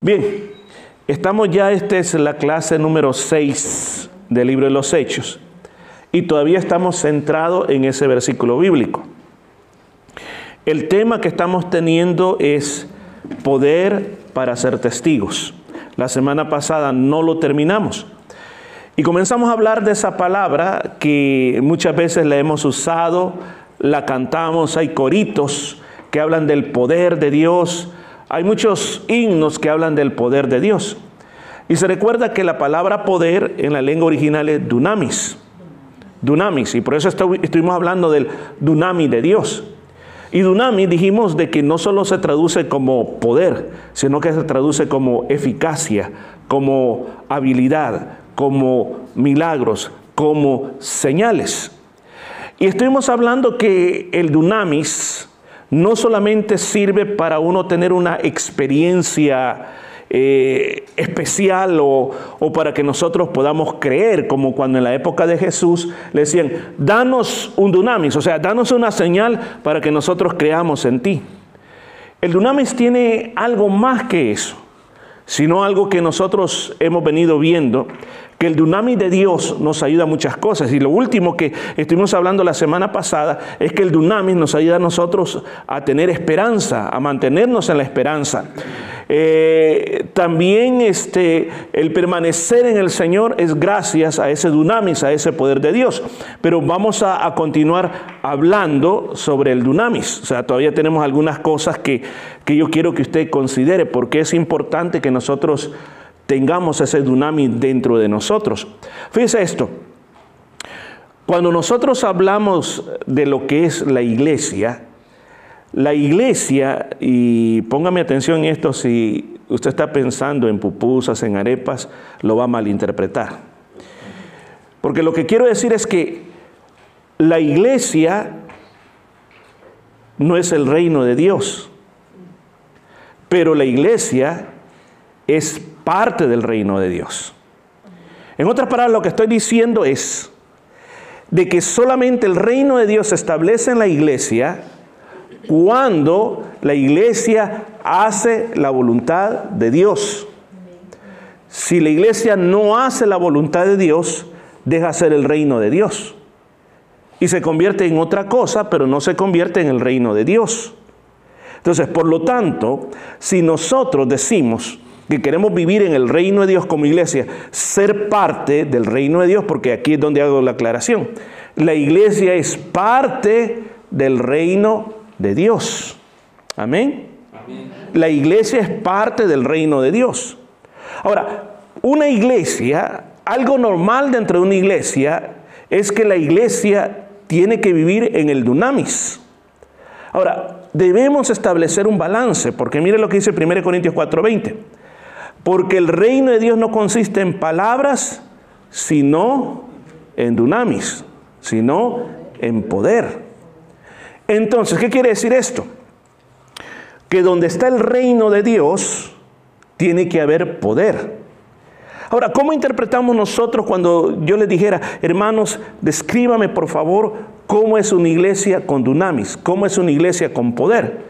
Bien, estamos ya, esta es la clase número 6 del libro de los Hechos y todavía estamos centrados en ese versículo bíblico. El tema que estamos teniendo es poder para ser testigos. La semana pasada no lo terminamos. Y comenzamos a hablar de esa palabra que muchas veces la hemos usado, la cantamos, hay coritos que hablan del poder de Dios, hay muchos himnos que hablan del poder de Dios. Y se recuerda que la palabra poder en la lengua original es dunamis. Dunamis. Y por eso estuvimos hablando del dunami de Dios. Y dunami dijimos de que no solo se traduce como poder, sino que se traduce como eficacia, como habilidad, como milagros, como señales. Y estuvimos hablando que el dunamis no solamente sirve para uno tener una experiencia eh, especial o, o, para que nosotros podamos creer, como cuando en la época de Jesús le decían, danos un dunamis, o sea, danos una señal para que nosotros creamos en ti. El dunamis tiene algo más que eso, sino algo que nosotros hemos venido viendo que el dunami de Dios nos ayuda a muchas cosas. Y lo último que estuvimos hablando la semana pasada es que el dunami nos ayuda a nosotros a tener esperanza, a mantenernos en la esperanza. Eh, también este, el permanecer en el Señor es gracias a ese dunamis, a ese poder de Dios. Pero vamos a, a continuar hablando sobre el dunamis. O sea, todavía tenemos algunas cosas que, que yo quiero que usted considere porque es importante que nosotros tengamos ese dunami dentro de nosotros. Fíjese esto, cuando nosotros hablamos de lo que es la iglesia, la iglesia, y póngame atención en esto, si usted está pensando en pupusas, en arepas, lo va a malinterpretar. Porque lo que quiero decir es que la iglesia no es el reino de Dios, pero la iglesia es parte del reino de Dios. En otras palabras, lo que estoy diciendo es de que solamente el reino de Dios se establece en la iglesia cuando la iglesia hace la voluntad de Dios. Si la iglesia no hace la voluntad de Dios, deja ser el reino de Dios. Y se convierte en otra cosa, pero no se convierte en el reino de Dios. Entonces, por lo tanto, si nosotros decimos, que queremos vivir en el reino de Dios como iglesia, ser parte del reino de Dios, porque aquí es donde hago la aclaración. La iglesia es parte del reino de Dios. Amén. La iglesia es parte del reino de Dios. Ahora, una iglesia, algo normal dentro de una iglesia es que la iglesia tiene que vivir en el dunamis. Ahora, debemos establecer un balance, porque mire lo que dice 1 Corintios 4:20. Porque el reino de Dios no consiste en palabras, sino en dunamis, sino en poder. Entonces, ¿qué quiere decir esto? Que donde está el reino de Dios, tiene que haber poder. Ahora, ¿cómo interpretamos nosotros cuando yo les dijera, hermanos, descríbame por favor cómo es una iglesia con dunamis, cómo es una iglesia con poder?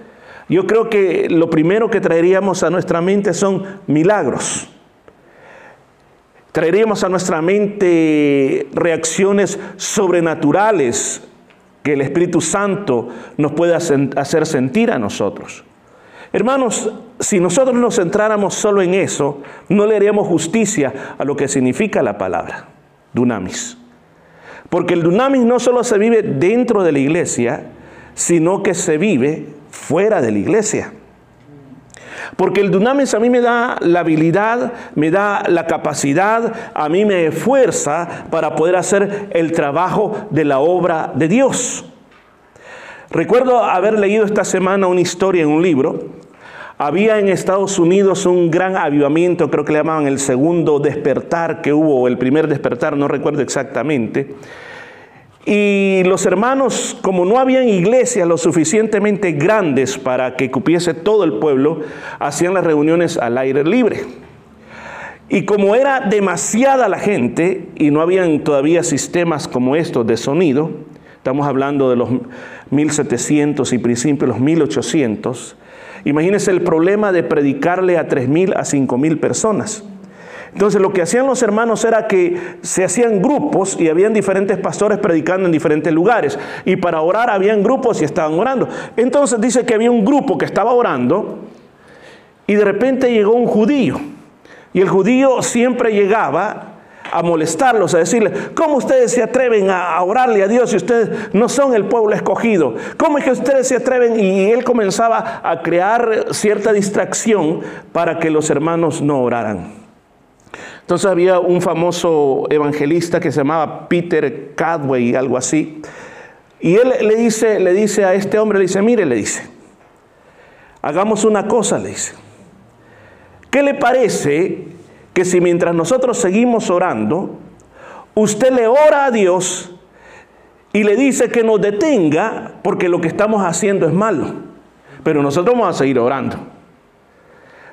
Yo creo que lo primero que traeríamos a nuestra mente son milagros. Traeríamos a nuestra mente reacciones sobrenaturales que el Espíritu Santo nos puede hacer sentir a nosotros. Hermanos, si nosotros nos centráramos solo en eso, no le haríamos justicia a lo que significa la palabra, dunamis. Porque el dunamis no solo se vive dentro de la iglesia, sino que se vive fuera de la iglesia. Porque el dunamis a mí me da la habilidad, me da la capacidad, a mí me fuerza para poder hacer el trabajo de la obra de Dios. Recuerdo haber leído esta semana una historia en un libro. Había en Estados Unidos un gran avivamiento, creo que le llamaban el segundo despertar que hubo, el primer despertar, no recuerdo exactamente y los hermanos, como no habían iglesias lo suficientemente grandes para que cupiese todo el pueblo, hacían las reuniones al aire libre. Y como era demasiada la gente y no habían todavía sistemas como estos de sonido, estamos hablando de los 1700 y principios los 1800, Imagínense el problema de predicarle a tres mil, a cinco mil personas. Entonces lo que hacían los hermanos era que se hacían grupos y habían diferentes pastores predicando en diferentes lugares. Y para orar habían grupos y estaban orando. Entonces dice que había un grupo que estaba orando y de repente llegó un judío. Y el judío siempre llegaba a molestarlos, a decirles, ¿cómo ustedes se atreven a orarle a Dios si ustedes no son el pueblo escogido? ¿Cómo es que ustedes se atreven? Y él comenzaba a crear cierta distracción para que los hermanos no oraran. Entonces había un famoso evangelista que se llamaba Peter Cadway, algo así. Y él le dice, le dice a este hombre, le dice, mire, le dice, hagamos una cosa, le dice. ¿Qué le parece que si mientras nosotros seguimos orando, usted le ora a Dios y le dice que nos detenga porque lo que estamos haciendo es malo, pero nosotros vamos a seguir orando.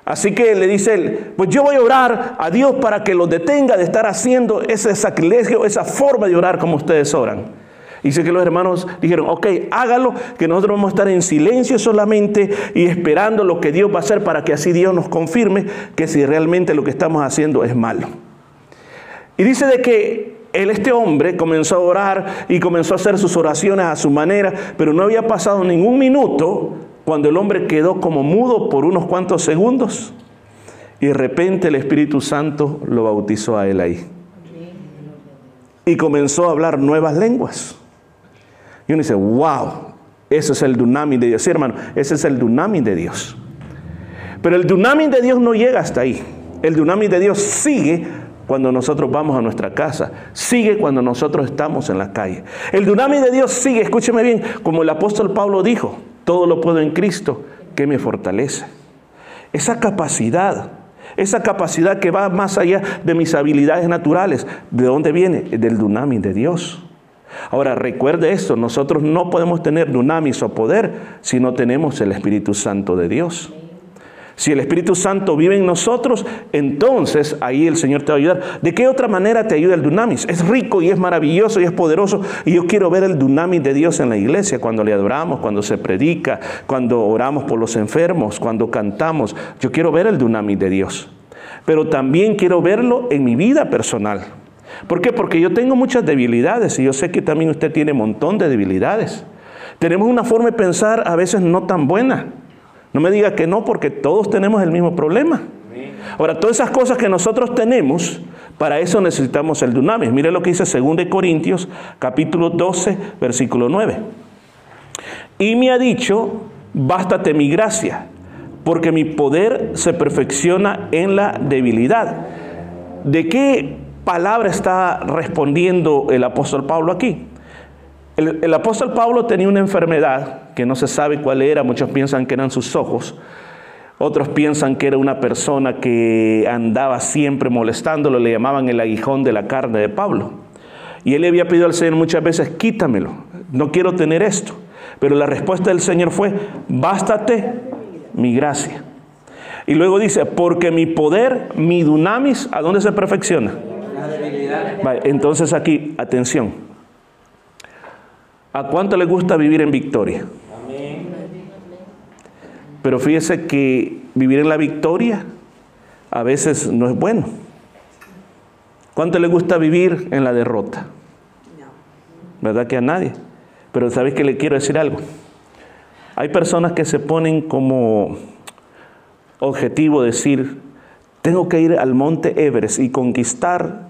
Así que le dice él, pues yo voy a orar a Dios para que los detenga de estar haciendo ese sacrilegio, esa forma de orar como ustedes oran. Dice que los hermanos dijeron, ok, hágalo, que nosotros vamos a estar en silencio solamente y esperando lo que Dios va a hacer para que así Dios nos confirme que si realmente lo que estamos haciendo es malo. Y dice de que él, este hombre comenzó a orar y comenzó a hacer sus oraciones a su manera, pero no había pasado ningún minuto cuando el hombre quedó como mudo por unos cuantos segundos y de repente el Espíritu Santo lo bautizó a él ahí. Y comenzó a hablar nuevas lenguas. Y uno dice, wow, ese es el dunami de Dios. Sí, hermano, ese es el dunami de Dios. Pero el dunami de Dios no llega hasta ahí. El dunami de Dios sigue cuando nosotros vamos a nuestra casa, sigue cuando nosotros estamos en la calle. El dunami de Dios sigue, escúcheme bien, como el apóstol Pablo dijo, todo lo puedo en Cristo que me fortalece. Esa capacidad, esa capacidad que va más allá de mis habilidades naturales, ¿de dónde viene? Del dunami de Dios. Ahora recuerde esto, nosotros no podemos tener dunamis o poder si no tenemos el Espíritu Santo de Dios. Si el Espíritu Santo vive en nosotros, entonces ahí el Señor te va a ayudar. ¿De qué otra manera te ayuda el dunamis? Es rico y es maravilloso y es poderoso. Y yo quiero ver el dunamis de Dios en la iglesia, cuando le adoramos, cuando se predica, cuando oramos por los enfermos, cuando cantamos. Yo quiero ver el dunamis de Dios. Pero también quiero verlo en mi vida personal. ¿Por qué? Porque yo tengo muchas debilidades y yo sé que también usted tiene un montón de debilidades. Tenemos una forma de pensar a veces no tan buena. No me diga que no, porque todos tenemos el mismo problema. Ahora, todas esas cosas que nosotros tenemos, para eso necesitamos el dunamis. Mire lo que dice 2 Corintios, capítulo 12, versículo 9. Y me ha dicho, bástate mi gracia, porque mi poder se perfecciona en la debilidad. ¿De qué palabra está respondiendo el apóstol Pablo aquí? El, apóstol Pablo tenía una enfermedad que no se sabe cuál era, muchos piensan que eran sus ojos, otros piensan que era una persona que andaba siempre molestándolo, le llamaban el aguijón de la carne de Pablo. Y él le había pedido al Señor muchas veces, quítamelo, no quiero tener esto. Pero la respuesta del Señor fue, bástate mi gracia. Y luego dice, porque mi poder, mi dunamis, ¿a dónde se perfecciona? entonces aquí, atención. ¿A cuánto le gusta vivir en victoria? Pero fíjese que vivir en la victoria a veces no es bueno. ¿Cuánto le gusta vivir en la derrota? ¿Verdad que a nadie? Pero ¿sabes que le quiero decir algo? Hay personas que se ponen como objetivo decir, tengo que ir al monte Everest y conquistar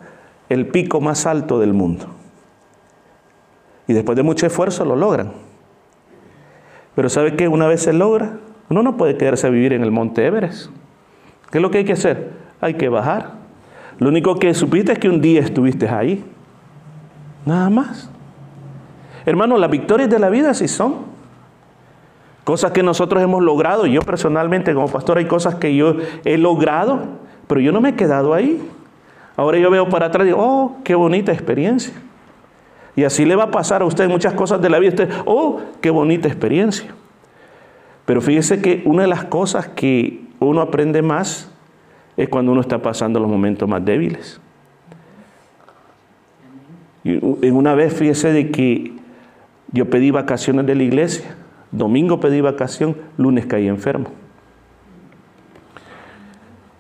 el pico más alto del mundo. Y después de mucho esfuerzo lo logran. Pero ¿sabe qué? Una vez se logra, uno no puede quedarse a vivir en el monte Everest. ¿Qué es lo que hay que hacer? Hay que bajar. Lo único que supiste es que un día estuviste ahí. Nada más. Hermano, las victorias de la vida sí son. Cosas que nosotros hemos logrado. Yo personalmente como pastor hay cosas que yo he logrado, pero yo no me he quedado ahí. Ahora yo veo para atrás y digo, oh, qué bonita experiencia. Y así le va a pasar a usted muchas cosas de la vida. Oh, qué bonita experiencia. Pero fíjese que una de las cosas que uno aprende más es cuando uno está pasando los momentos más débiles. En una vez fíjese de que yo pedí vacaciones de la iglesia. Domingo pedí vacación, lunes caí enfermo.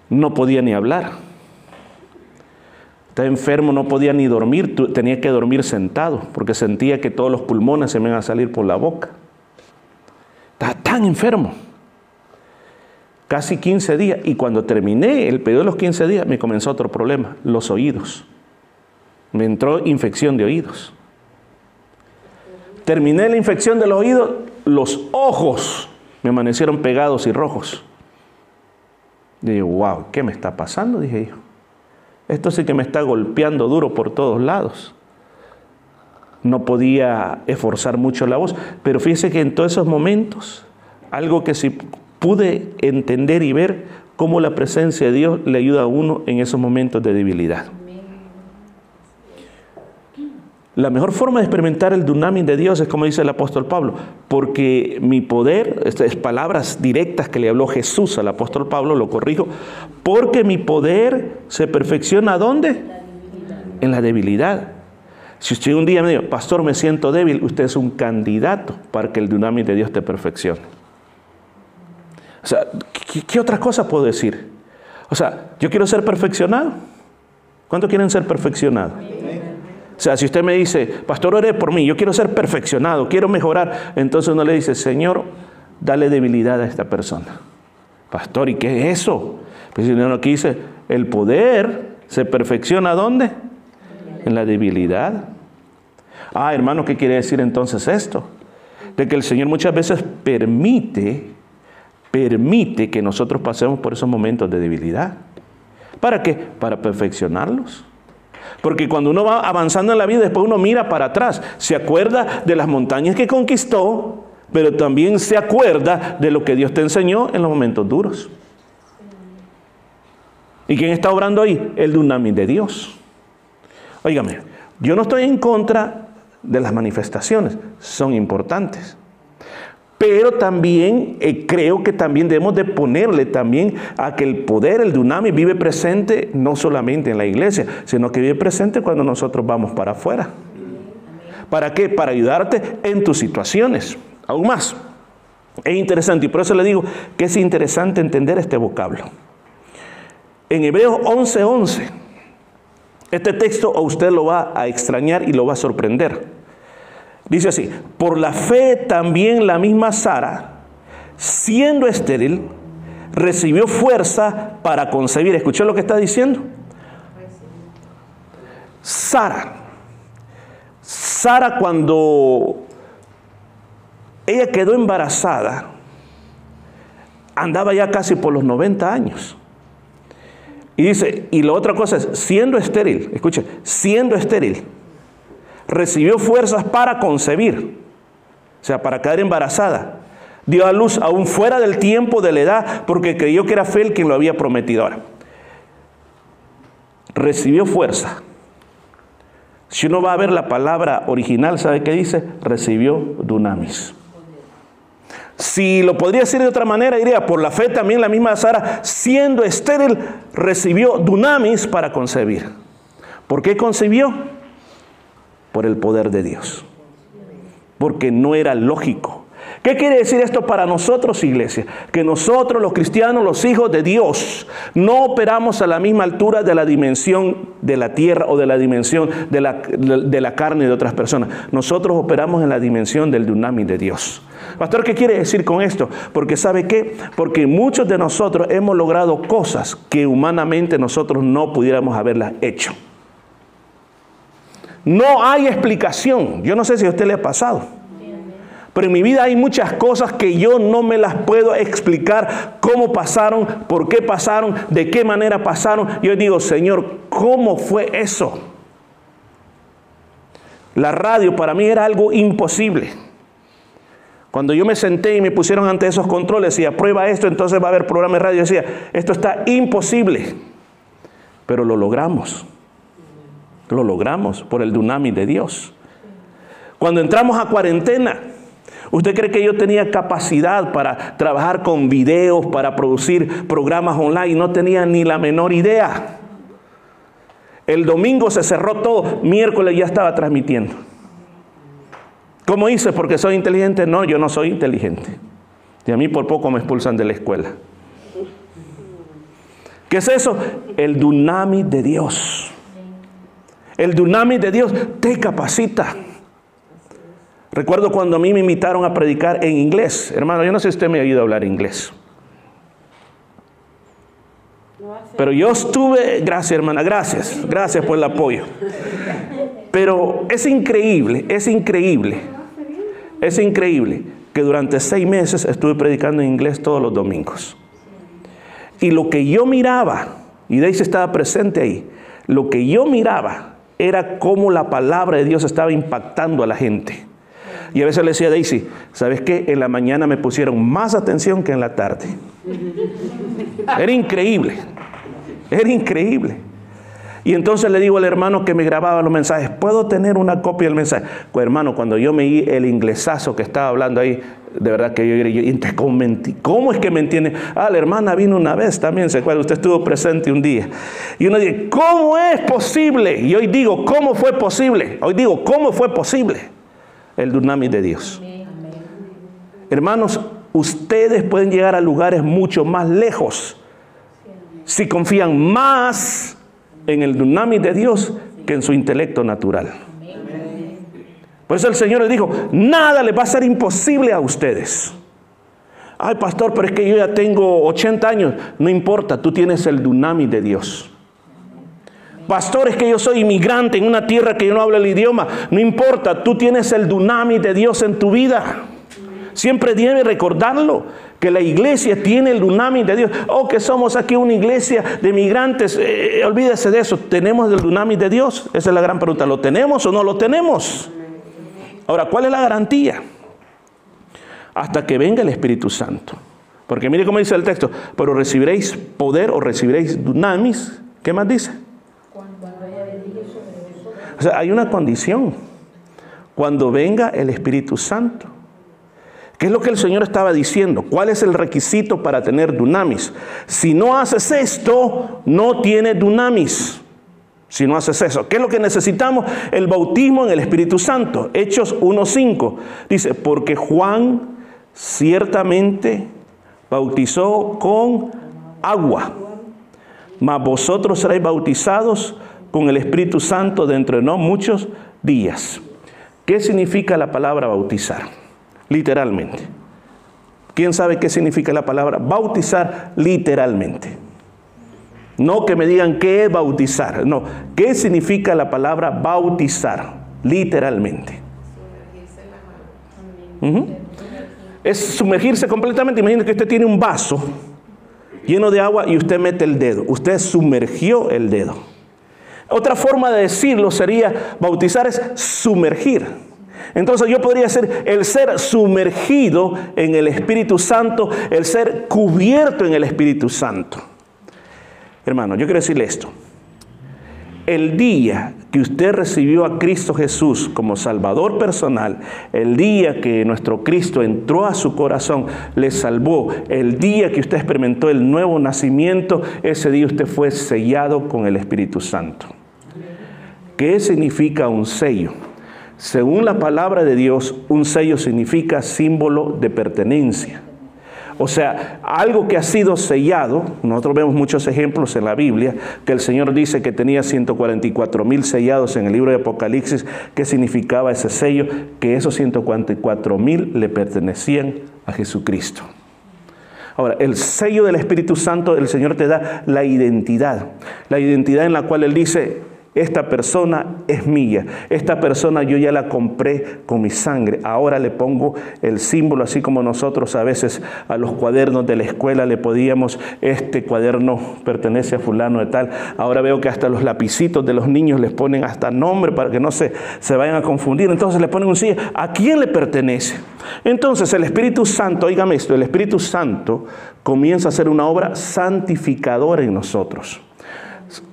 no podía ni hablar. Estaba enfermo, no podía ni dormir, tenía que dormir sentado porque sentía que todos los pulmones se me iban a salir por la boca. Estaba tan enfermo. Casi 15 días. Y cuando terminé el periodo de los 15 días, me comenzó otro problema, los oídos. Me entró infección de oídos. Terminé la infección de los oídos, los ojos me amanecieron pegados y rojos. Dije, wow, ¿qué me está pasando? Dije yo. Esto sí que me está golpeando duro por todos lados. No podía esforzar mucho la voz, pero fíjese que en todos esos momentos, algo que sí pude entender y ver, cómo la presencia de Dios le ayuda a uno en esos momentos de debilidad. La mejor forma de experimentar el dunamis de Dios es como dice el apóstol Pablo, porque mi poder, estas palabras directas que le habló Jesús al apóstol Pablo, lo corrijo, porque mi poder se perfecciona ¿dónde? En la debilidad. Si usted un día me dijo, pastor, me siento débil, usted es un candidato para que el dunamis de Dios te perfeccione. O sea, ¿qué, qué otra cosa puedo decir? O sea, yo quiero ser perfeccionado. ¿Cuántos quieren ser perfeccionados? O sea, si usted me dice, pastor, ore por mí, yo quiero ser perfeccionado, quiero mejorar, entonces uno le dice, Señor, dale debilidad a esta persona. Pastor, ¿y qué es eso? Pues si no, aquí dice, el poder se perfecciona ¿dónde? En la debilidad. Ah, hermano, ¿qué quiere decir entonces esto? De que el Señor muchas veces permite, permite que nosotros pasemos por esos momentos de debilidad. ¿Para qué? Para perfeccionarlos. Porque cuando uno va avanzando en la vida, después uno mira para atrás, se acuerda de las montañas que conquistó, pero también se acuerda de lo que Dios te enseñó en los momentos duros. ¿Y quién está obrando ahí? El dunamis de Dios. Óigame, yo no estoy en contra de las manifestaciones, son importantes. Pero también eh, creo que también debemos de ponerle también a que el poder, el dunami, vive presente no solamente en la iglesia, sino que vive presente cuando nosotros vamos para afuera. ¿Para qué? Para ayudarte en tus situaciones. Aún más. Es interesante y por eso le digo que es interesante entender este vocablo. En Hebreos 11:11, 11, este texto a usted lo va a extrañar y lo va a sorprender. Dice así, por la fe también la misma Sara, siendo estéril, recibió fuerza para concebir. ¿Escuchó lo que está diciendo? Sara. Sara cuando ella quedó embarazada, andaba ya casi por los 90 años. Y dice, y la otra cosa es, siendo estéril, escuche, siendo estéril, recibió fuerzas para concebir, o sea, para quedar embarazada. Dio a luz aún fuera del tiempo de la edad porque creyó que era Fel quien lo había prometido. Ahora, recibió fuerza. Si uno va a ver la palabra original, ¿sabe qué dice? Recibió dunamis. Si lo podría decir de otra manera, diría, por la fe también la misma Sara, siendo estéril, recibió dunamis para concebir. ¿Por qué concibió? Por el poder de Dios. Porque no era lógico. ¿Qué quiere decir esto para nosotros, iglesia? Que nosotros, los cristianos, los hijos de Dios, no operamos a la misma altura de la dimensión de la tierra o de la dimensión de la, de la carne de otras personas. Nosotros operamos en la dimensión del dunamis de Dios. Pastor, ¿qué quiere decir con esto? Porque ¿sabe qué? Porque muchos de nosotros hemos logrado cosas que humanamente nosotros no pudiéramos haberlas hecho. No hay explicación. Yo no sé si a usted le ha pasado. Pero en mi vida hay muchas cosas que yo no me las puedo explicar cómo pasaron, por qué pasaron, de qué manera pasaron. Yo digo, Señor, ¿cómo fue eso? La radio para mí era algo imposible. Cuando yo me senté y me pusieron ante esos controles y aprueba esto, entonces va a haber programa de radio. Yo decía, esto está imposible. Pero lo logramos. Lo logramos por el dunami de Dios. Cuando entramos a cuarentena, ¿usted cree que yo tenía capacidad para trabajar con videos, para producir programas online? No tenía ni la menor idea. El domingo se cerró todo, miércoles ya estaba transmitiendo. ¿Cómo hice? Porque soy inteligente. No, yo no soy inteligente. Y a mí por poco me expulsan de la escuela. ¿Qué es eso? El dunami de Dios. El dunami de Dios te capacita. Recuerdo cuando a mí me invitaron a predicar en inglés. Hermano, yo no sé si usted me ha oído hablar inglés. Pero yo estuve, gracias hermana, gracias, gracias por el apoyo. Pero es increíble, es increíble, es increíble que durante seis meses estuve predicando en inglés todos los domingos. Y lo que yo miraba, y Daisy estaba presente ahí, lo que yo miraba era cómo la palabra de Dios estaba impactando a la gente. Y a veces le decía a Daisy, ¿sabes qué? En la mañana me pusieron más atención que en la tarde. Era increíble, era increíble. Y entonces le digo al hermano que me grababa los mensajes, ¿puedo tener una copia del mensaje? Pues hermano, cuando yo me di el inglesazo que estaba hablando ahí, de verdad que yo, yo ¿cómo, ¿cómo es que me entiende? Ah, la hermana vino una vez también, se acuerda, usted estuvo presente un día. Y uno dice, ¿cómo es posible? Y hoy digo, ¿cómo fue posible? Hoy digo, ¿cómo fue posible? El dunami de Dios. Hermanos, ustedes pueden llegar a lugares mucho más lejos si confían más en el dunami de Dios que en su intelecto natural. Por eso el Señor le dijo, nada le va a ser imposible a ustedes. Ay, pastor, pero es que yo ya tengo 80 años. No importa, tú tienes el dunami de Dios. Pastor, es que yo soy inmigrante en una tierra que yo no hablo el idioma. No importa, tú tienes el dunami de Dios en tu vida. Siempre debe recordarlo que la iglesia tiene el dunami de Dios. Oh, que somos aquí una iglesia de migrantes. Eh, eh, olvídese de eso. ¿Tenemos el dunami de Dios? Esa es la gran pregunta. ¿Lo tenemos o no lo tenemos? Ahora, ¿cuál es la garantía? Hasta que venga el Espíritu Santo. Porque mire cómo dice el texto. Pero recibiréis poder o recibiréis dunamis. ¿Qué más dice? O sea, hay una condición. Cuando venga el Espíritu Santo. ¿Qué es lo que el Señor estaba diciendo? ¿Cuál es el requisito para tener dunamis? Si no haces esto, no tienes dunamis. Si no haces eso, ¿qué es lo que necesitamos? El bautismo en el Espíritu Santo. Hechos 1.5 dice, porque Juan ciertamente bautizó con agua, mas vosotros seréis bautizados con el Espíritu Santo dentro de no muchos días. ¿Qué significa la palabra bautizar? Literalmente. ¿Quién sabe qué significa la palabra bautizar literalmente? No que me digan qué es bautizar, no, ¿qué significa la palabra bautizar literalmente? Es sumergirse completamente. Imagínese que usted tiene un vaso lleno de agua y usted mete el dedo. Usted sumergió el dedo. Otra forma de decirlo sería bautizar es sumergir. Entonces yo podría ser el ser sumergido en el Espíritu Santo, el ser cubierto en el Espíritu Santo. Hermano, yo quiero decirle esto. El día que usted recibió a Cristo Jesús como Salvador personal, el día que nuestro Cristo entró a su corazón, le salvó, el día que usted experimentó el nuevo nacimiento, ese día usted fue sellado con el Espíritu Santo. ¿Qué significa un sello? Según la palabra de Dios, un sello significa símbolo de pertenencia. O sea, algo que ha sido sellado, nosotros vemos muchos ejemplos en la Biblia, que el Señor dice que tenía 144 mil sellados en el libro de Apocalipsis. ¿Qué significaba ese sello? Que esos 144 mil le pertenecían a Jesucristo. Ahora, el sello del Espíritu Santo, el Señor te da la identidad, la identidad en la cual Él dice, esta persona es mía, esta persona yo ya la compré con mi sangre, ahora le pongo el símbolo, así como nosotros a veces a los cuadernos de la escuela le podíamos, este cuaderno pertenece a fulano de tal, ahora veo que hasta los lapicitos de los niños les ponen hasta nombre para que no se, se vayan a confundir, entonces le ponen un sello, ¿a quién le pertenece? Entonces el Espíritu Santo, oígame esto, el Espíritu Santo comienza a hacer una obra santificadora en nosotros.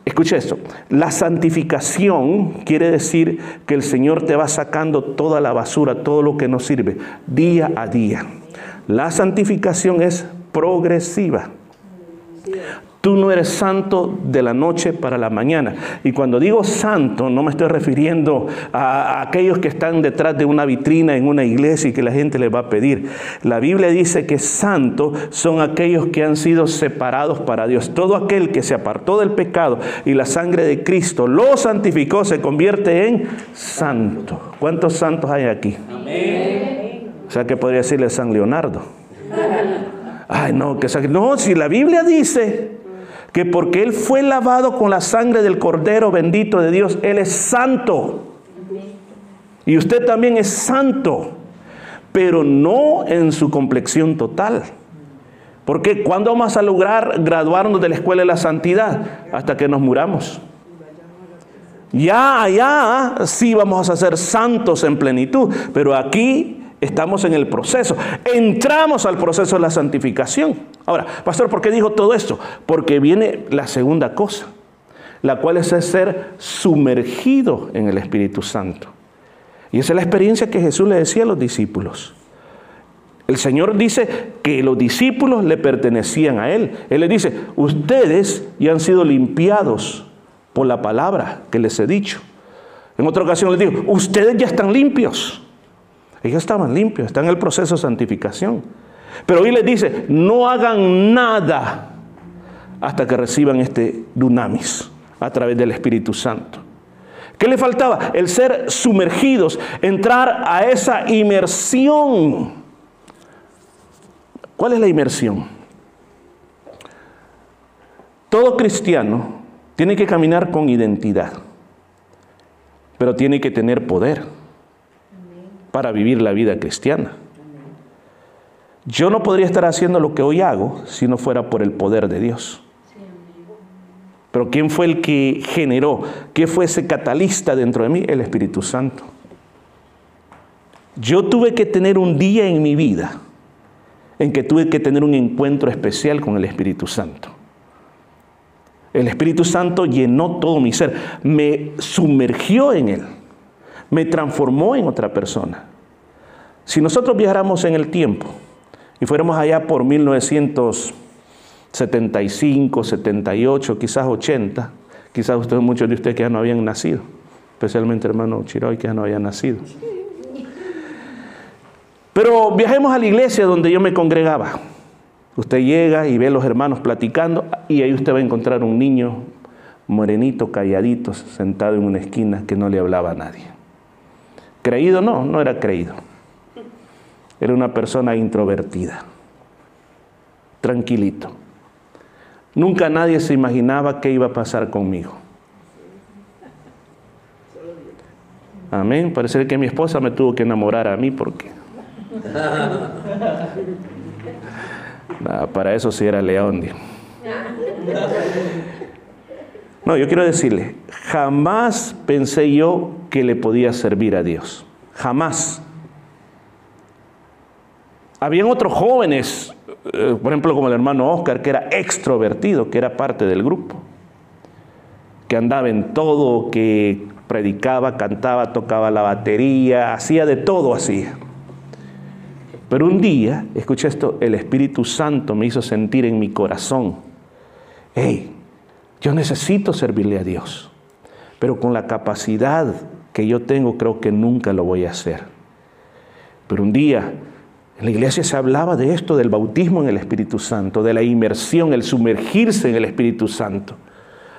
Escuche esto, la santificación quiere decir que el Señor te va sacando toda la basura, todo lo que no sirve, día a día. La santificación es progresiva. Tú no eres santo de la noche para la mañana. Y cuando digo santo, no me estoy refiriendo a, aquellos que están detrás de una vitrina en una iglesia y que la gente les va a pedir. La Biblia dice que santo son aquellos que han sido separados para Dios. Todo aquel que se apartó del pecado y la sangre de Cristo lo santificó, se convierte en santo. ¿Cuántos santos hay aquí? Amén. O sea que podría decirle San Leonardo. Ay, no, que no, si la Biblia dice que porque Él fue lavado con la sangre del Cordero bendito de Dios, Él es santo. Y usted también es santo, pero no en su complexión total. Porque ¿cuándo vamos a lograr graduarnos de la escuela de la santidad? Hasta que nos muramos. Ya, ya, sí vamos a ser santos en plenitud, pero aquí Estamos en el proceso. Entramos al proceso de la santificación. Ahora, pastor, ¿por qué dijo todo esto? Porque viene la segunda cosa, la cual es ser sumergido en el Espíritu Santo. Y esa es la experiencia que Jesús le decía a los discípulos. El Señor dice que los discípulos le pertenecían a Él. Él les dice, ustedes ya han sido limpiados por la palabra que les he dicho. En otra ocasión les digo, ustedes ya están limpios. Ellos estaban limpios, están en el proceso de santificación. Pero hoy les dice, no hagan nada hasta que reciban este dunamis a través del Espíritu Santo. ¿Qué le faltaba? El ser sumergidos, entrar a esa inmersión. ¿Cuál es la inmersión? Todo cristiano tiene que caminar con identidad, pero tiene que tener poder para vivir la vida cristiana. Yo no podría estar haciendo lo que hoy hago si no fuera por el poder de Dios. Pero ¿quién fue el que generó? ¿Qué fue ese catalista dentro de mí? El Espíritu Santo. Yo tuve que tener un día en mi vida en que tuve que tener un encuentro especial con el Espíritu Santo. El Espíritu Santo llenó todo mi ser, me sumergió en él me transformó en otra persona. Si nosotros viajáramos en el tiempo y fuéramos allá por 1975, 78, quizás 80, quizás ustedes, muchos de ustedes que ya no habían nacido, especialmente hermano Chiroy que ya no había nacido. Pero viajemos a la iglesia donde yo me congregaba. Usted llega y ve a los hermanos platicando y ahí usted va a encontrar un niño morenito, calladito, sentado en una esquina que no le hablaba a nadie. Creído no, no era creído. Era una persona introvertida, tranquilito. Nunca nadie se imaginaba qué iba a pasar conmigo. Amén. Parece que mi esposa me tuvo que enamorar a mí porque... para eso sí era león. No, yo quiero decirle, jamás pensé yo que le podía servir a Dios. Jamás. Habían otros jóvenes, eh, por ejemplo como el hermano Oscar, que era extrovertido, que era parte del grupo, que andaba en todo, que predicaba, cantaba, tocaba la batería, hacía de todo, hacía. Pero un día, escucha esto, el Espíritu Santo me hizo sentir en mi corazón, hey, yo necesito servirle a Dios, pero con la capacidad que yo tengo creo que nunca lo voy a hacer. Pero un día en la iglesia se hablaba de esto, del bautismo en el Espíritu Santo, de la inmersión, el sumergirse en el Espíritu Santo.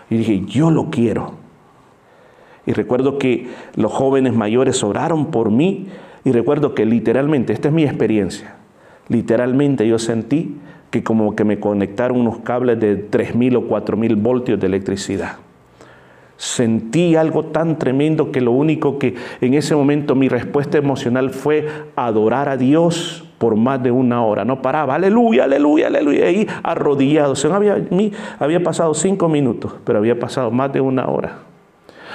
Y dije, yo lo quiero. Y recuerdo que los jóvenes mayores oraron por mí y recuerdo que literalmente, esta es mi experiencia, literalmente yo sentí que como que me conectaron unos cables de 3.000 o 4.000 voltios de electricidad. Sentí algo tan tremendo que lo único que en ese momento mi respuesta emocional fue adorar a Dios por más de una hora. No paraba, aleluya, aleluya, aleluya, ahí arrodillado. Había, había pasado cinco minutos, pero había pasado más de una hora.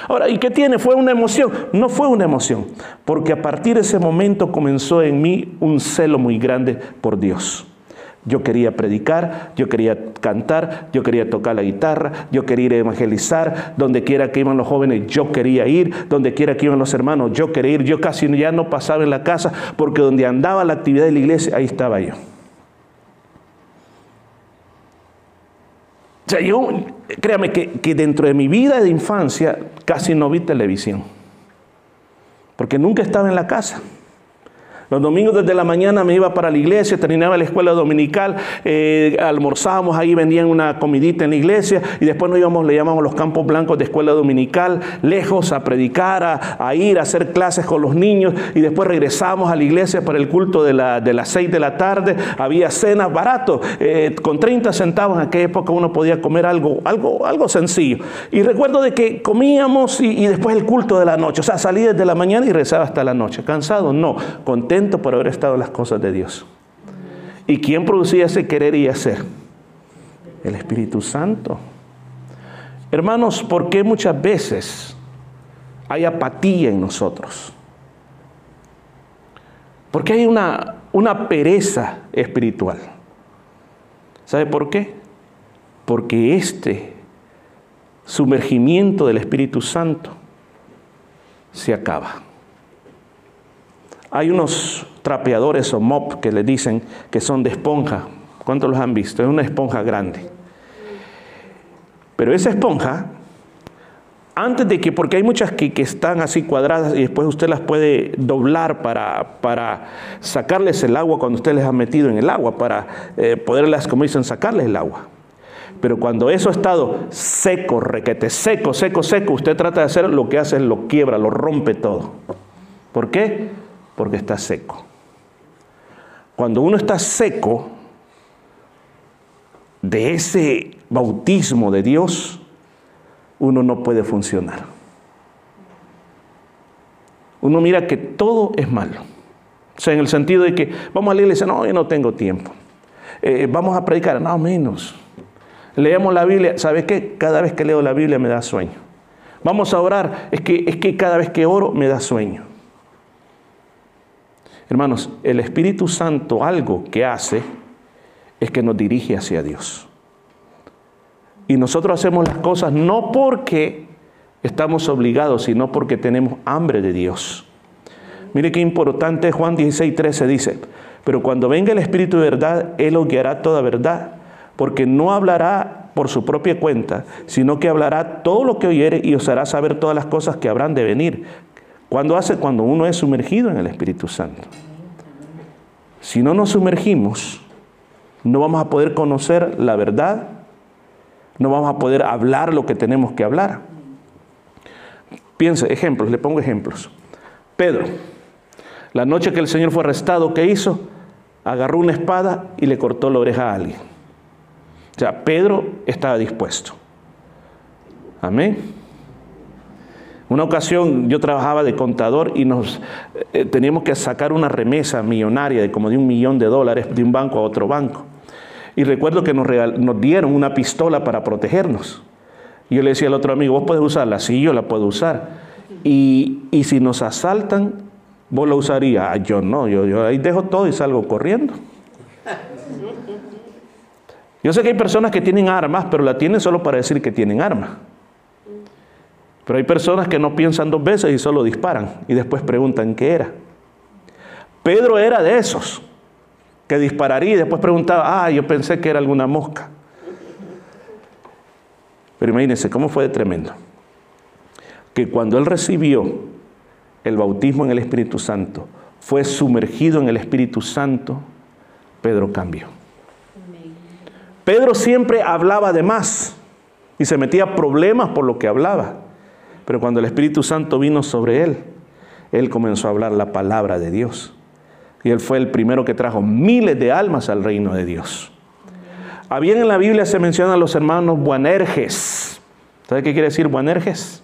Ahora, ¿y qué tiene? ¿Fue una emoción? No fue una emoción, porque a partir de ese momento comenzó en mí un celo muy grande por Dios. Yo quería predicar, yo quería cantar, yo quería tocar la guitarra, yo quería ir a evangelizar, donde quiera que iban los jóvenes, yo quería ir, donde quiera que iban los hermanos, yo quería ir, yo casi ya no pasaba en la casa, porque donde andaba la actividad de la iglesia, ahí estaba yo. O sea, yo, créame que, que dentro de mi vida de infancia casi no vi televisión, porque nunca estaba en la casa. Los domingos desde la mañana me iba para la iglesia, terminaba la escuela dominical, eh, almorzábamos ahí, vendían una comidita en la iglesia y después nos íbamos, le llamamos los campos blancos de escuela dominical, lejos a predicar, a, ir a hacer clases con los niños y después regresamos a la iglesia para el culto de, las 6 de la tarde. Había cenas barato, eh, con 30 centavos en aquella época uno podía comer algo, algo, algo sencillo. Y recuerdo de que comíamos y, y después el culto de la noche, o sea, salí desde la mañana y rezaba hasta la noche. ¿Cansado? No, contento por haber estado en las cosas de Dios. ¿Y quién producía ese querer y hacer? El Espíritu Santo. Hermanos, ¿por qué muchas veces hay apatía en nosotros? Porque hay una, una pereza espiritual. ¿Sabe por qué? Porque este sumergimiento del Espíritu Santo se acaba. Hay unos trapeadores o mop que le dicen que son de esponja. ¿Cuántos los han visto? Es una esponja grande. Pero esa esponja, antes de que, porque hay muchas que, están así cuadradas y después usted las puede doblar para, para sacarles el agua cuando usted les ha metido en el agua, para eh, poderlas, como dicen, sacarles el agua. Pero cuando eso ha estado seco, requete, seco, seco, seco, usted trata de hacer lo que hace es lo quiebra, lo rompe todo. ¿Por qué? Porque está seco. Cuando uno está seco de ese bautismo de Dios, uno no puede funcionar. Uno mira que todo es malo. O sea, en el sentido de que vamos a la iglesia, no, yo no tengo tiempo. Eh, vamos a predicar, no, menos. Leemos la Biblia, ¿sabes qué? Cada vez que leo la Biblia me da sueño. Vamos a orar, es que, es que cada vez que oro me da sueño. Hermanos, el Espíritu Santo algo que hace es que nos dirige hacia Dios. Y nosotros hacemos las cosas no porque estamos obligados, sino porque tenemos hambre de Dios. Mire qué importante Juan 16, 13 dice, pero cuando venga el Espíritu de verdad, Él os guiará toda verdad, porque no hablará por su propia cuenta, sino que hablará todo lo que oyere y os hará saber todas las cosas que habrán de venir. ¿Cuándo hace? Cuando uno es sumergido en el Espíritu Santo. Si no nos sumergimos, no vamos a poder conocer la verdad, no vamos a poder hablar lo que tenemos que hablar. Piense, ejemplos, le pongo ejemplos. Pedro, la noche que el Señor fue arrestado, ¿qué hizo? Agarró una espada y le cortó la oreja a alguien. O sea, Pedro estaba dispuesto. Amén. Una ocasión yo trabajaba de contador y nos eh, teníamos que sacar una remesa millonaria de como de un millón de dólares de un banco a otro banco. Y recuerdo que nos, dieron una pistola para protegernos. Y yo le decía al otro amigo, vos puedes usarla, sí, yo la puedo usar. Y, si nos asaltan, vos la usarías. Ah, yo no, yo, yo ahí dejo todo y salgo corriendo. Yo sé que hay personas que tienen armas, pero la tienen solo para decir que tienen armas. Pero hay personas que no piensan dos veces y solo disparan y después preguntan qué era. Pedro era de esos que dispararía y después preguntaba, ah, yo pensé que era alguna mosca. Pero imagínense cómo fue de tremendo. Que cuando él recibió el bautismo en el Espíritu Santo, fue sumergido en el Espíritu Santo, Pedro cambió. Pedro siempre hablaba de más y se metía problemas por lo que hablaba. Pero cuando el Espíritu Santo vino sobre él, él comenzó a hablar la palabra de Dios. Y él fue el primero que trajo miles de almas al reino de Dios. Había en la Biblia se menciona a los hermanos Buanerges. ¿Sabe qué quiere decir Buanerges?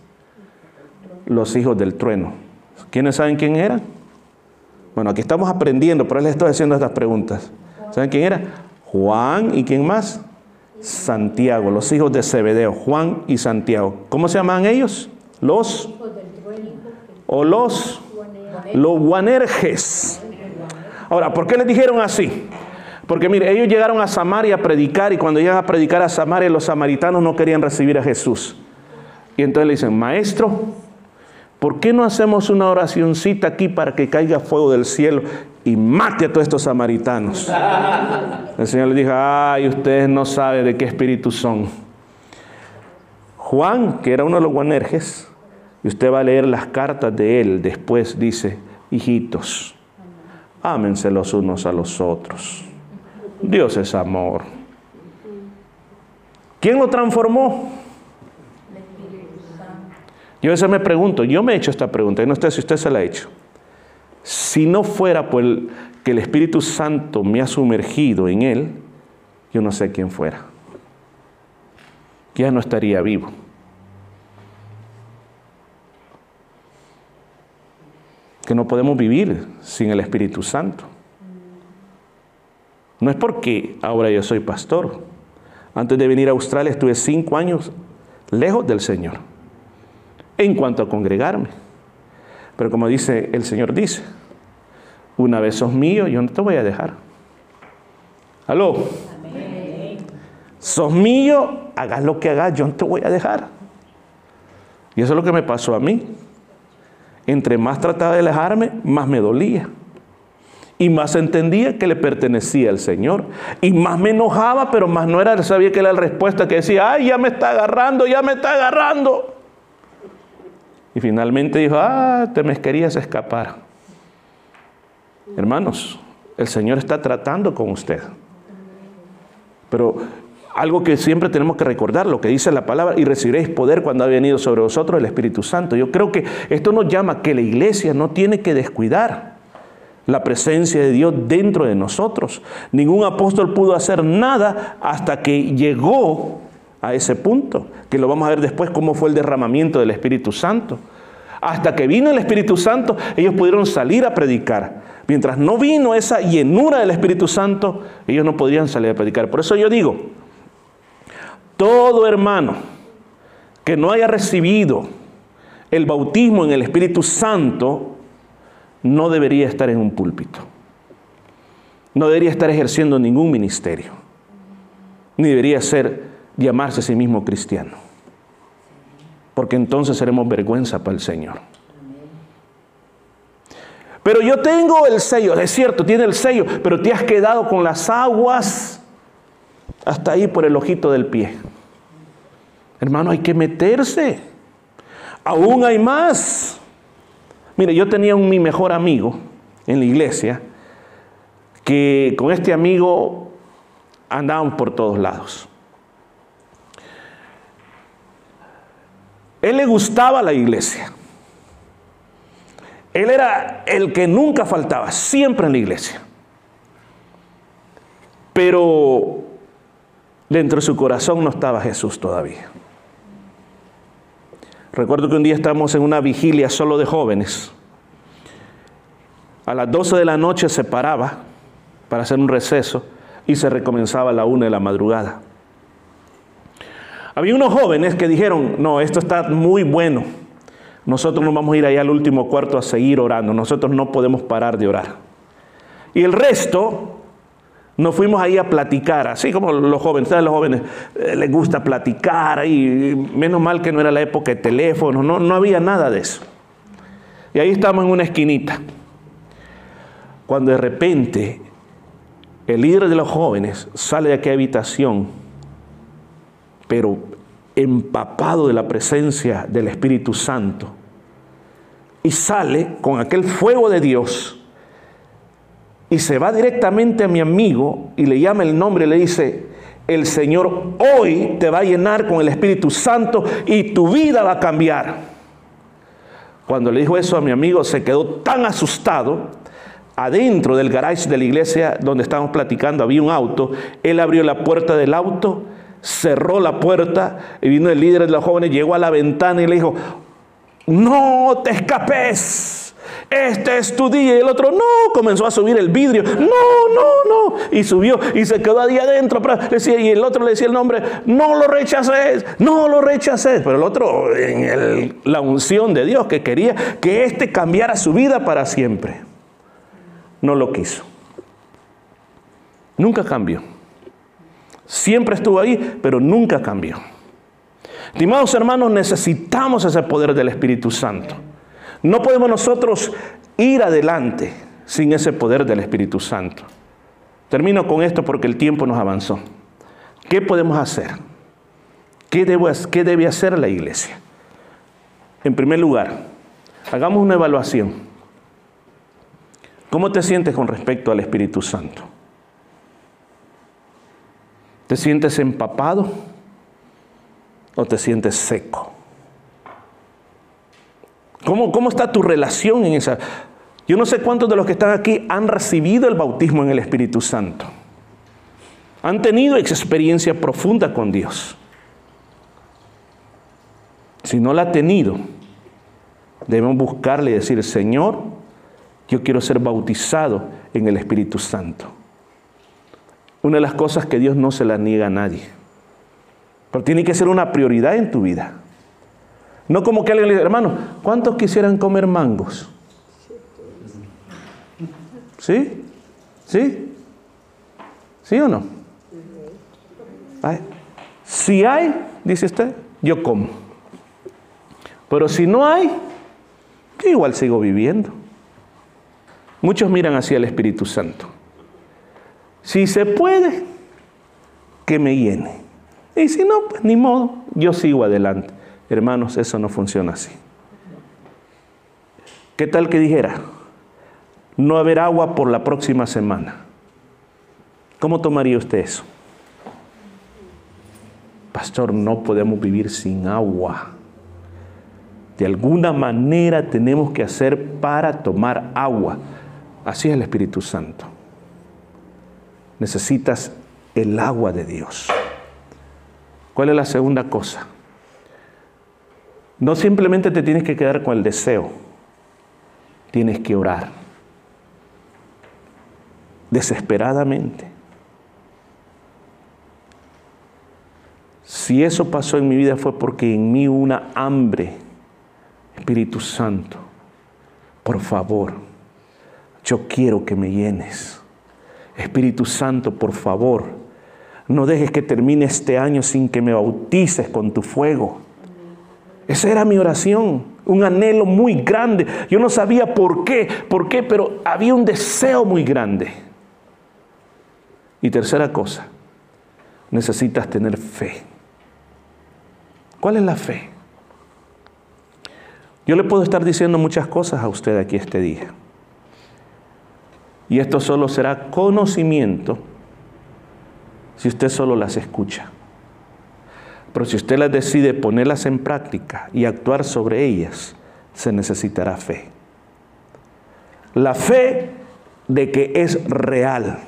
Los hijos del trueno. ¿Quiénes saben quién eran? Bueno, aquí estamos aprendiendo, pero les estoy haciendo estas preguntas. ¿Saben quién era? Juan y quién más? Santiago, los hijos de Zebedeo, Juan y Santiago. ¿Cómo se llaman ellos? Los o los los guanerges. Ahora, ¿por qué les dijeron así? Porque mire, ellos llegaron a Samaria a predicar y cuando llegan a predicar a Samaria los samaritanos no querían recibir a Jesús. Y entonces le dicen, maestro, ¿por qué no hacemos una oracióncita aquí para que caiga fuego del cielo y mate a todos estos samaritanos? El Señor le dijo, ay, ustedes no saben de qué espíritu son Juan, que era uno de los guanerjes, y usted va a leer las cartas de él después, dice, hijitos, ámense los unos a los otros. Dios es amor. ¿Quién lo transformó? Yo a veces me pregunto, yo me he hecho esta pregunta, y no sé si usted se la ha hecho. Si no fuera por el, que el Espíritu Santo me ha sumergido en él, yo no sé quién fuera. Ya no estaría vivo. Que no podemos vivir sin el Espíritu Santo. No es porque ahora yo soy pastor. Antes de venir a Australia estuve cinco años lejos del Señor en cuanto a congregarme. Pero como dice el Señor dice, una vez sos mío, yo no te voy a dejar. Aló. Sos mío, hagas lo que hagas, yo no te voy a dejar. Y eso es lo que me pasó a mí. Entre más trataba de alejarme, más me dolía. Y más entendía que le pertenecía al Señor. Y más me enojaba, pero más no era, sabía que era la respuesta que decía, ay, ya me está agarrando, ya me está agarrando. Y finalmente dijo, ah, te me querías escapar. Hermanos, el Señor está tratando con usted. Pero algo que siempre tenemos que recordar, lo que dice la palabra, y recibiréis poder cuando ha venido sobre vosotros el Espíritu Santo. Yo creo que esto nos llama que la iglesia no tiene que descuidar la presencia de Dios dentro de nosotros. Ningún apóstol pudo hacer nada hasta que llegó a ese punto, que lo vamos a ver después cómo fue el derramamiento del Espíritu Santo. Hasta que vino el Espíritu Santo, ellos pudieron salir a predicar. Mientras no vino esa llenura del Espíritu Santo, ellos no podían salir a predicar. Por eso yo digo, todo hermano que no haya recibido el bautismo en el Espíritu Santo, no debería estar en un púlpito. No debería estar ejerciendo ningún ministerio. Ni debería ser llamarse a sí mismo cristiano. Porque entonces seremos vergüenza para el Señor. Pero yo tengo el sello, es cierto, tiene el sello, pero te has quedado con las aguas hasta ahí por el ojito del pie. Hermano, hay que meterse. Aún hay más. Mire, yo tenía un mi mejor amigo en la iglesia que con este amigo andaban por todos lados. Él le gustaba la iglesia. Él era el que nunca faltaba, siempre en la iglesia. Pero dentro de su corazón no estaba Jesús todavía. Recuerdo que un día estábamos en una vigilia solo de jóvenes. A las 12 de la noche se paraba para hacer un receso y se recomenzaba a la una de la madrugada. Había unos jóvenes que dijeron, no, esto está muy bueno nosotros nos vamos a ir allá al último cuarto a seguir orando. Nosotros no podemos parar de orar. Y el resto nos fuimos ahí a platicar, así como los jóvenes, ¿sabes? Los jóvenes eh, les gusta platicar y menos mal que no era la época de teléfono, no, no había nada de eso. Y ahí estamos en una esquinita. Cuando de repente el líder de los jóvenes sale de aquella habitación, pero empapado de la presencia del Espíritu Santo y sale con aquel fuego de Dios y se va directamente a mi amigo y le llama el nombre y le dice, el Señor hoy te va a llenar con el Espíritu Santo y tu vida va a cambiar. Cuando le dijo eso a mi amigo se quedó tan asustado. Adentro del garage de la iglesia donde estábamos platicando había un auto. Él abrió la puerta del auto cerró la puerta y vino el líder de los jóvenes, llegó a la ventana y le dijo, no te escapes, este es tu día. Y el otro, no, comenzó a subir el vidrio, no, no, no. Y subió y se quedó ahí adentro. Y el otro le decía el nombre, no lo rechaces, no lo rechaces. Pero el otro, en la unción de Dios, que quería que éste cambiara su vida para siempre, no lo quiso. Nunca cambió. Siempre estuvo ahí, pero nunca cambió. Estimados hermanos, necesitamos ese poder del Espíritu Santo. No podemos nosotros ir adelante sin ese poder del Espíritu Santo. Termino con esto porque el tiempo nos avanzó. ¿Qué podemos hacer? ¿Qué, debo, ¿Qué debe hacer la iglesia? En primer lugar, hagamos una evaluación. ¿Cómo te sientes con respecto al Espíritu Santo? ¿Te sientes empapado o te sientes seco? ¿Cómo, ¿Cómo, está tu relación en esa? Yo no sé cuántos de los que están aquí han recibido el bautismo en el Espíritu Santo. Han tenido experiencia profunda con Dios. Si no la ha tenido, debemos buscarle y decir, Señor, yo quiero ser bautizado en el Espíritu Santo. Una de las cosas que Dios no se la niega a nadie. Pero tiene que ser una prioridad en tu vida. No como que alguien le diga, hermano, ¿cuántos quisieran comer mangos? ¿Sí? ¿Sí? ¿Sí o no? Si hay, dice usted, yo como. Pero si no hay, yo igual sigo viviendo. Muchos miran hacia el Espíritu Santo. Si se puede, que me llene. Y si no, pues ni modo, yo sigo adelante. Hermanos, eso no funciona así. ¿Qué tal que dijera? No haber agua por la próxima semana. ¿Cómo tomaría usted eso? Pastor, no podemos vivir sin agua. De alguna manera tenemos que hacer para tomar agua. Así es el Espíritu Santo. Necesitas el agua de Dios. ¿Cuál es la segunda cosa? No simplemente te tienes que quedar con el deseo, tienes que orar desesperadamente. Si eso pasó en mi vida fue porque en mí hubo una hambre, Espíritu Santo, por favor, yo quiero que me llenes. Espíritu Santo, por favor, no dejes que termine este año sin que me bautices con tu fuego. Esa era mi oración, un anhelo muy grande. Yo no sabía por qué, por qué, pero había un deseo muy grande. Y tercera cosa, necesitas tener fe. ¿Cuál es la fe? Yo le puedo estar diciendo muchas cosas a usted aquí este día. Y esto solo será conocimiento si usted solo las escucha. Pero si usted las decide ponerlas en práctica y actuar sobre ellas, se necesitará fe. La fe de que es real.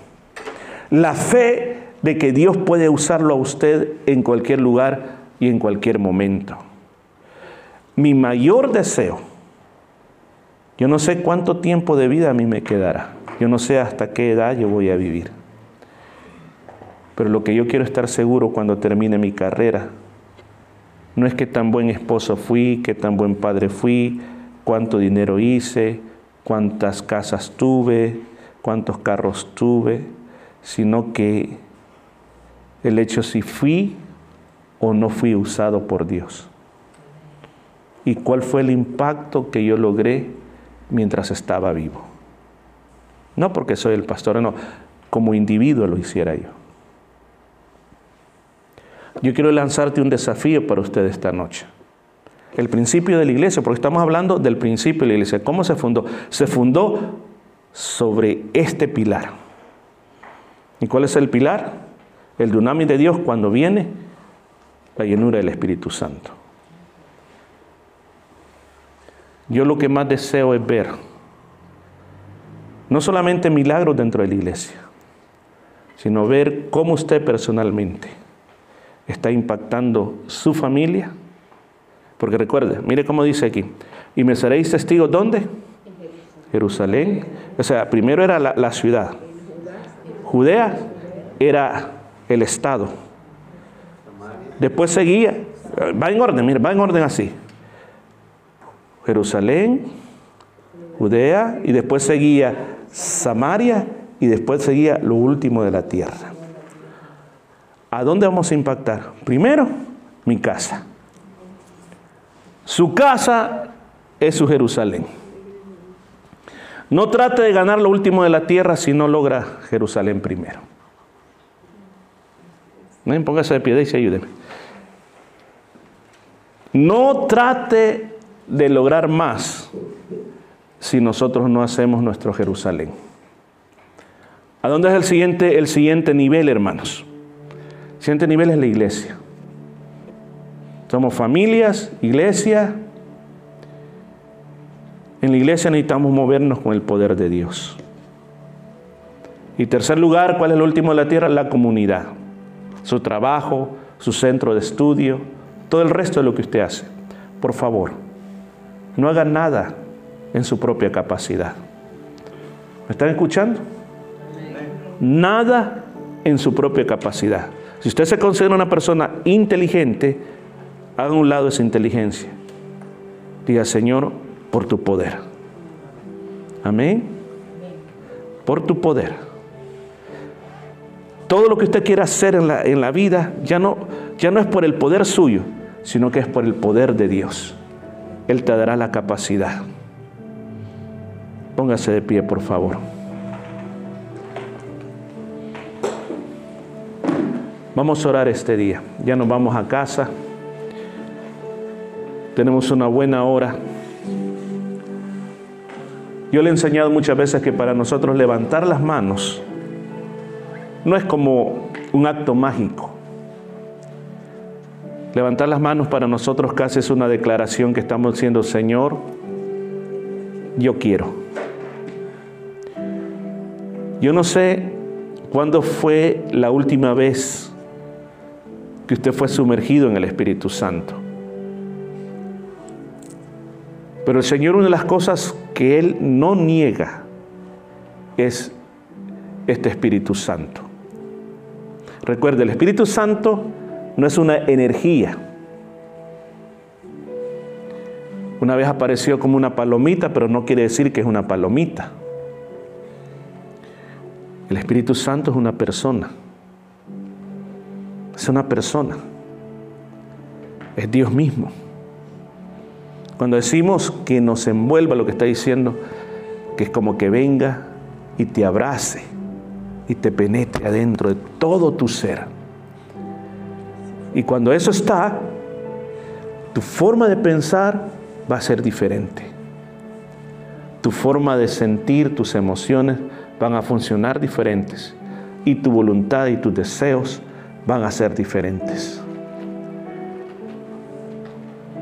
La fe de que Dios puede usarlo a usted en cualquier lugar y en cualquier momento. Mi mayor deseo, yo no sé cuánto tiempo de vida a mí me quedará, yo no sé hasta qué edad yo voy a vivir. Pero lo que yo quiero estar seguro cuando termine mi carrera no es que tan buen esposo fui, que tan buen padre fui, cuánto dinero hice, cuántas casas tuve, cuántos carros tuve, sino que el hecho si fui o no fui usado por Dios. Y cuál fue el impacto que yo logré mientras estaba vivo. No porque soy el pastor, no, como individuo lo hiciera yo. Yo quiero lanzarte un desafío para usted esta noche. El principio de la iglesia, porque estamos hablando del principio de la iglesia. ¿Cómo se fundó? Se fundó sobre este pilar. ¿Y cuál es el pilar? El dunami de Dios cuando viene la llenura del Espíritu Santo. Yo lo que más deseo es ver no solamente milagros dentro de la iglesia, sino ver cómo usted personalmente está impactando su familia. Porque recuerde, mire cómo dice aquí, y me seréis testigos ¿dónde? Jerusalén. O sea, primero era la, la ciudad. Judea era el estado. Después seguía, va en orden, mire, va en orden así. Jerusalén, Judea, y después seguía Samaria, y después seguía lo último de la tierra. ¿A dónde vamos a impactar? Primero, mi casa. Su casa es su Jerusalén. No trate de ganar lo último de la tierra si no logra Jerusalén primero. No póngase de pie y ayúdeme. No trate de lograr más si nosotros no hacemos nuestro Jerusalén. ¿A dónde es el siguiente, el siguiente nivel, hermanos? Siguiente nivel es la iglesia. Somos familias, iglesia. En la iglesia necesitamos movernos con el poder de Dios. Y tercer lugar, ¿cuál es el último de la tierra? La comunidad. Su trabajo, su centro de estudio, todo el resto de lo que usted hace. Por favor, no haga nada en su propia capacidad. ¿Me están escuchando? Nada en su propia capacidad. Si usted se considera una persona inteligente, haga un lado esa inteligencia. Diga, Señor, por tu poder. Amén. Por tu poder. Todo lo que usted quiera hacer en la, en la vida ya no, ya no es por el poder suyo, sino que es por el poder de Dios. Él te dará la capacidad. Póngase de pie, por favor. Vamos a orar este día. Ya nos vamos a casa. Tenemos una buena hora. Yo le he enseñado muchas veces que para nosotros levantar las manos no es como un acto mágico. Levantar las manos para nosotros casi es una declaración que estamos diciendo, Señor, yo quiero. Yo no sé cuándo fue la última vez que usted fue sumergido en el Espíritu Santo. Pero el Señor, una de las cosas que Él no niega es este Espíritu Santo. Recuerde, el Espíritu Santo no es una energía. Una vez apareció como una palomita, pero no quiere decir que es una palomita. El Espíritu Santo es una persona. Es una persona. Es Dios mismo. Cuando decimos que nos envuelva lo que está diciendo, que es como que venga y te abrace y te penetre adentro de todo tu ser. Y cuando eso está, tu forma de pensar va a ser diferente. Tu forma de sentir, tus emociones van a funcionar diferentes y tu voluntad y tus deseos van a ser diferentes.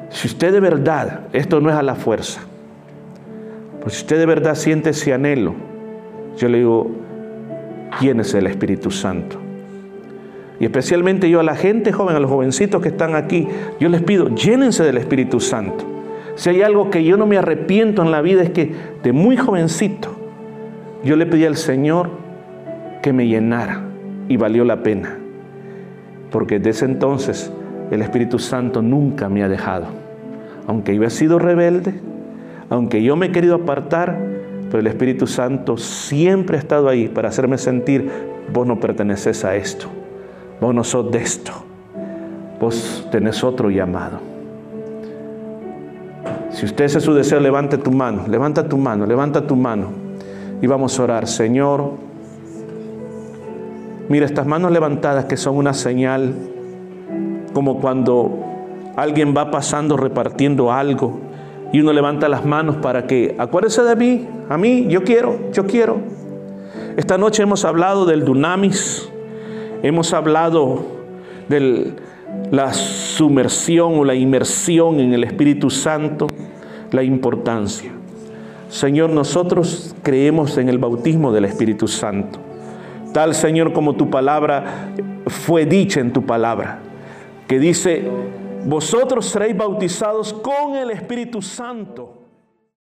Si usted de verdad, esto no es a la fuerza, pues si usted de verdad siente ese anhelo, yo le digo, ¿quién es el Espíritu Santo? Y especialmente yo a la gente joven, a los jovencitos que están aquí, yo les pido, llénense del Espíritu Santo. Si hay algo que yo no me arrepiento en la vida es que de muy jovencito yo le pedí al Señor que me llenara y valió la pena, porque desde entonces el Espíritu Santo nunca me ha dejado. Aunque yo he sido rebelde, aunque yo me he querido apartar, pero el Espíritu Santo siempre ha estado ahí para hacerme sentir, vos no perteneces a esto, vos no sos de esto, vos tenés otro llamado. Si usted es su deseo, levante tu mano, levanta tu mano, levanta tu mano y vamos a orar, Señor. Mira estas manos levantadas que son una señal, como cuando alguien va pasando repartiendo algo y uno levanta las manos para que, acuérdese de mí, a mí, yo quiero, yo quiero. Esta noche hemos hablado del dunamis, hemos hablado de la sumersión o la inmersión en el Espíritu Santo, la importancia. Señor, nosotros creemos en el bautismo del Espíritu Santo. Tal, Señor, como tu palabra fue dicha en tu palabra, que dice, vosotros seréis bautizados con el Espíritu Santo